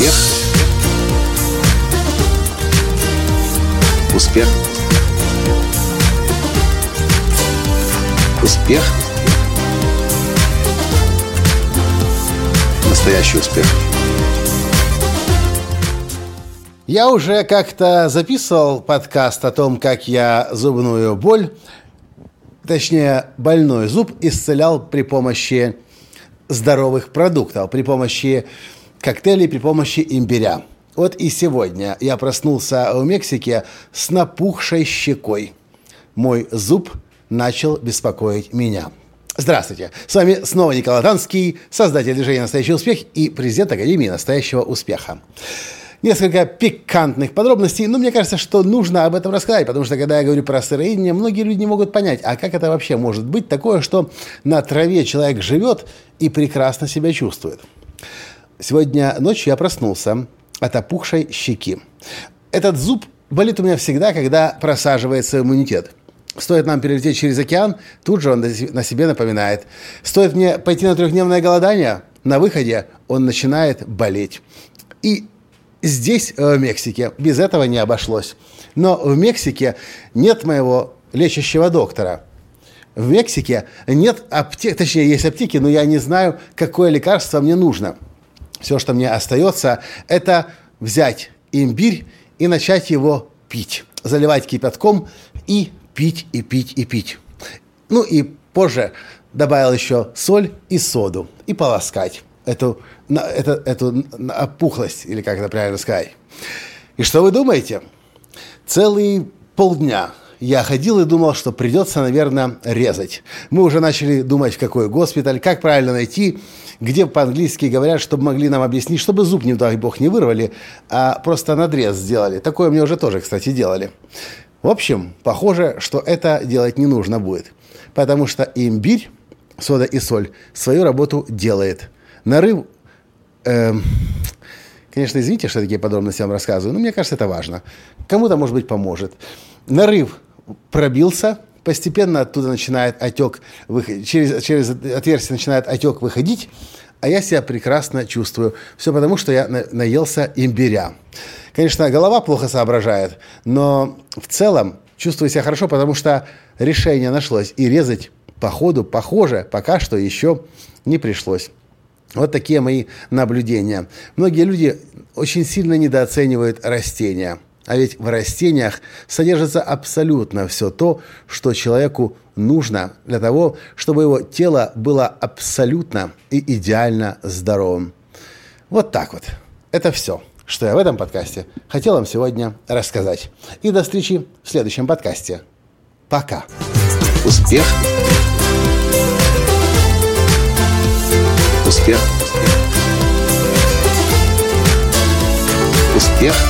Успех. Успех. Успех. Настоящий успех. Я уже как-то записывал подкаст о том, как я зубную боль, точнее больной зуб, исцелял при помощи здоровых продуктов, при помощи коктейлей, при помощи имбиря. Вот и сегодня я проснулся в Мексике с напухшей щекой. Мой зуб начал беспокоить меня. Здравствуйте! С вами снова Николай Танский, создатель движения «Настоящий успех» и президент Академии «Настоящего успеха» несколько пикантных подробностей, но мне кажется, что нужно об этом рассказать, потому что когда я говорю про сыроедение, многие люди не могут понять, а как это вообще может быть такое, что на траве человек живет и прекрасно себя чувствует. Сегодня ночью я проснулся от опухшей щеки. Этот зуб болит у меня всегда, когда просаживается иммунитет. Стоит нам перелететь через океан, тут же он на себе напоминает. Стоит мне пойти на трехдневное голодание, на выходе он начинает болеть. И Здесь, э, в Мексике, без этого не обошлось. Но в Мексике нет моего лечащего доктора. В Мексике нет аптек, точнее, есть аптеки, но я не знаю, какое лекарство мне нужно. Все, что мне остается, это взять имбирь и начать его пить. Заливать кипятком и пить, и пить, и пить. Ну и позже добавил еще соль и соду и полоскать эту, эту, эту опухлость, или как это правильно сказать. И что вы думаете? Целый полдня я ходил и думал, что придется, наверное, резать. Мы уже начали думать, в какой госпиталь, как правильно найти, где по-английски говорят, чтобы могли нам объяснить, чтобы зуб, не дай бог, не вырвали, а просто надрез сделали. Такое мне уже тоже, кстати, делали. В общем, похоже, что это делать не нужно будет. Потому что имбирь, сода и соль свою работу делает – Нарыв, э, конечно, извините, что такие подробности вам рассказываю, но мне кажется, это важно. Кому-то, может быть, поможет. Нарыв пробился, постепенно оттуда начинает отек, через, через отверстие начинает отек выходить, а я себя прекрасно чувствую. Все потому, что я наелся имбиря. Конечно, голова плохо соображает, но в целом чувствую себя хорошо, потому что решение нашлось. И резать по ходу, похоже, пока что еще не пришлось. Вот такие мои наблюдения. Многие люди очень сильно недооценивают растения. А ведь в растениях содержится абсолютно все то, что человеку нужно для того, чтобы его тело было абсолютно и идеально здоровым. Вот так вот. Это все, что я в этом подкасте хотел вам сегодня рассказать. И до встречи в следующем подкасте. Пока. Успех! Успех. Успех.